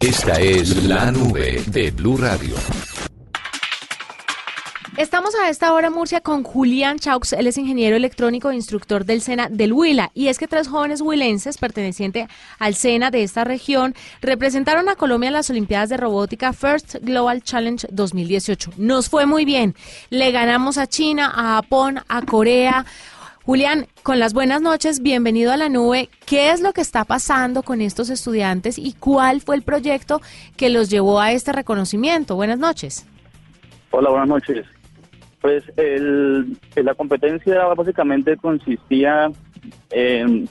Esta es la nube de Blue Radio. Estamos a esta hora en Murcia con Julián Chaux, él es ingeniero electrónico e instructor del SENA del Huila. Y es que tres jóvenes huilenses pertenecientes al SENA de esta región representaron a Colombia en las Olimpiadas de Robótica First Global Challenge 2018. Nos fue muy bien. Le ganamos a China, a Japón, a Corea. Julián, con las buenas noches, bienvenido a la nube. ¿Qué es lo que está pasando con estos estudiantes y cuál fue el proyecto que los llevó a este reconocimiento? Buenas noches. Hola, buenas noches. Pues el, la competencia básicamente consistía en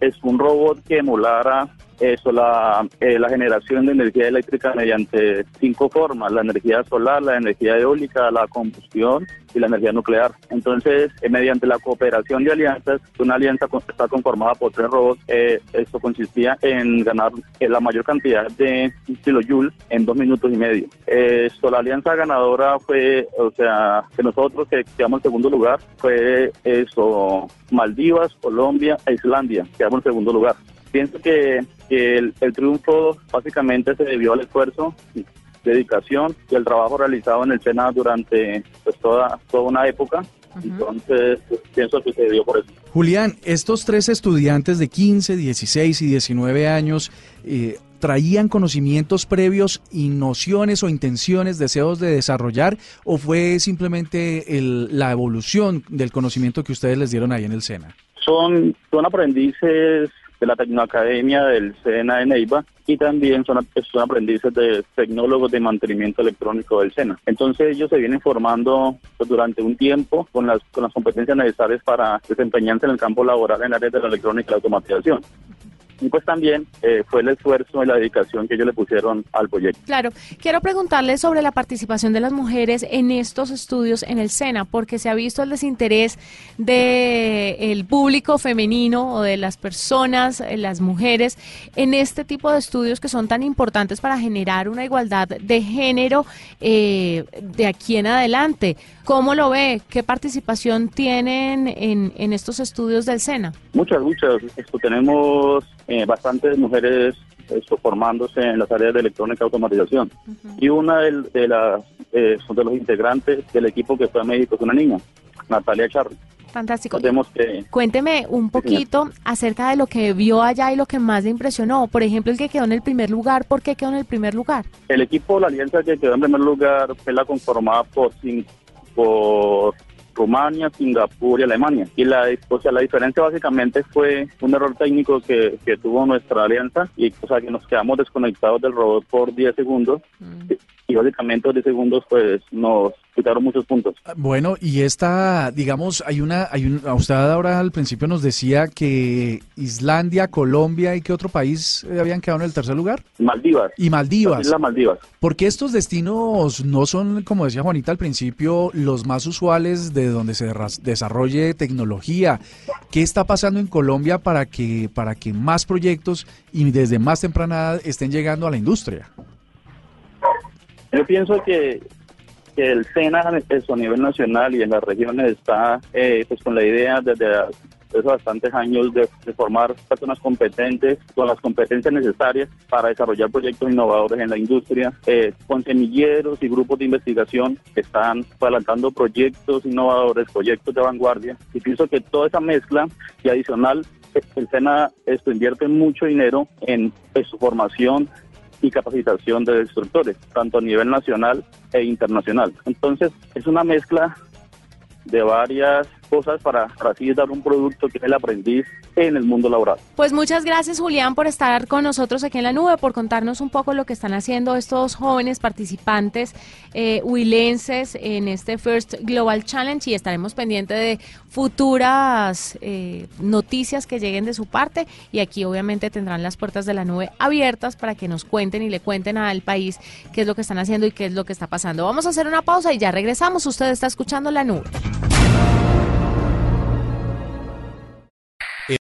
es un robot que emulara eso, la, eh, la generación de energía eléctrica mediante cinco formas, la energía solar, la energía eólica, la combustión y la energía nuclear. Entonces, eh, mediante la cooperación de alianzas, una alianza está conformada por tres robots, eh, esto consistía en ganar la mayor cantidad de kilojoules en dos minutos y medio. Esto, la alianza ganadora fue, o sea, que nosotros que quedamos en segundo lugar, fue eso, Maldivas, Colombia e Islandia, quedamos en segundo lugar. Pienso que, el, triunfo básicamente se debió al esfuerzo, dedicación y el trabajo realizado en el Senado durante pues, toda, toda una época. Entonces, pues, pienso que se debió por eso. Julián, estos tres estudiantes de 15, 16 y 19 años eh, traían conocimientos previos y nociones o intenciones, deseos de desarrollar, o fue simplemente el, la evolución del conocimiento que ustedes les dieron ahí en el SENA? Son, son aprendices de la Tecnoacademia del SENA de Neiva y también son, aprendices de tecnólogos de mantenimiento electrónico del SENA. Entonces ellos se vienen formando pues, durante un tiempo con las, con las competencias necesarias para desempeñarse en el campo laboral en áreas de la electrónica y la automatización y pues también eh, fue el esfuerzo y la dedicación que ellos le pusieron al proyecto. Claro, quiero preguntarle sobre la participación de las mujeres en estos estudios en el SENA, porque se ha visto el desinterés del público femenino o de las personas, eh, las mujeres, en este tipo de estudios que son tan importantes para generar una igualdad de género eh, de aquí en adelante. ¿Cómo lo ve? ¿Qué participación tienen en, en estos estudios del SENA? Muchas, muchas. Esto tenemos eh, bastantes mujeres formándose en las áreas de electrónica y automatización. Y una de, de las eh, de los integrantes del equipo que fue a México es una niña, Natalia Charri. Fantástico. Cuénteme un poquito acerca de lo que vio allá y lo que más le impresionó. Por ejemplo, el que quedó en el primer lugar, ¿por qué quedó en el primer lugar? El equipo, la alianza que quedó en primer lugar fue la conformada por, por Rumania, Singapur y Alemania. Y la, o sea, la diferencia básicamente fue un error técnico que, que tuvo nuestra alianza y o sea, que nos quedamos desconectados del robot por 10 segundos. Mm. Y básicamente los 10 segundos pues nos quitaron muchos puntos. Ah, bueno, y esta, digamos, hay una, hay un, usted ahora al principio nos decía que Islandia, Colombia y qué otro país eh, habían quedado en el tercer lugar. Maldivas. Y Maldivas. Las Maldivas. Porque estos destinos no son, como decía Juanita al principio, los más usuales de donde se desarrolle tecnología. ¿Qué está pasando en Colombia para que, para que más proyectos y desde más temprana edad estén llegando a la industria? Yo pienso que que el SENA a nivel nacional y en las regiones está eh, pues con la idea desde hace bastantes años de, formar personas competentes con las competencias necesarias para desarrollar proyectos innovadores en la industria, eh, con semilleros y grupos de investigación que están adelantando proyectos innovadores, proyectos de vanguardia. Y pienso que toda esa mezcla y adicional, el SENA esto invierte mucho dinero en su formación y capacitación de instructores, tanto a nivel nacional e internacional. Entonces, es una mezcla de varias cosas para, así dar un producto que el aprendiz en el mundo laboral. Pues muchas gracias Julián por estar con nosotros aquí en la nube, por contarnos un poco lo que están haciendo estos jóvenes participantes eh, huilenses en este First Global Challenge y estaremos pendientes de futuras eh, noticias que lleguen de su parte y aquí obviamente tendrán las puertas de la nube abiertas para que nos cuenten y le cuenten al país qué es lo que están haciendo y qué es lo que está pasando. Vamos a hacer una pausa y ya regresamos. Usted está escuchando la nube.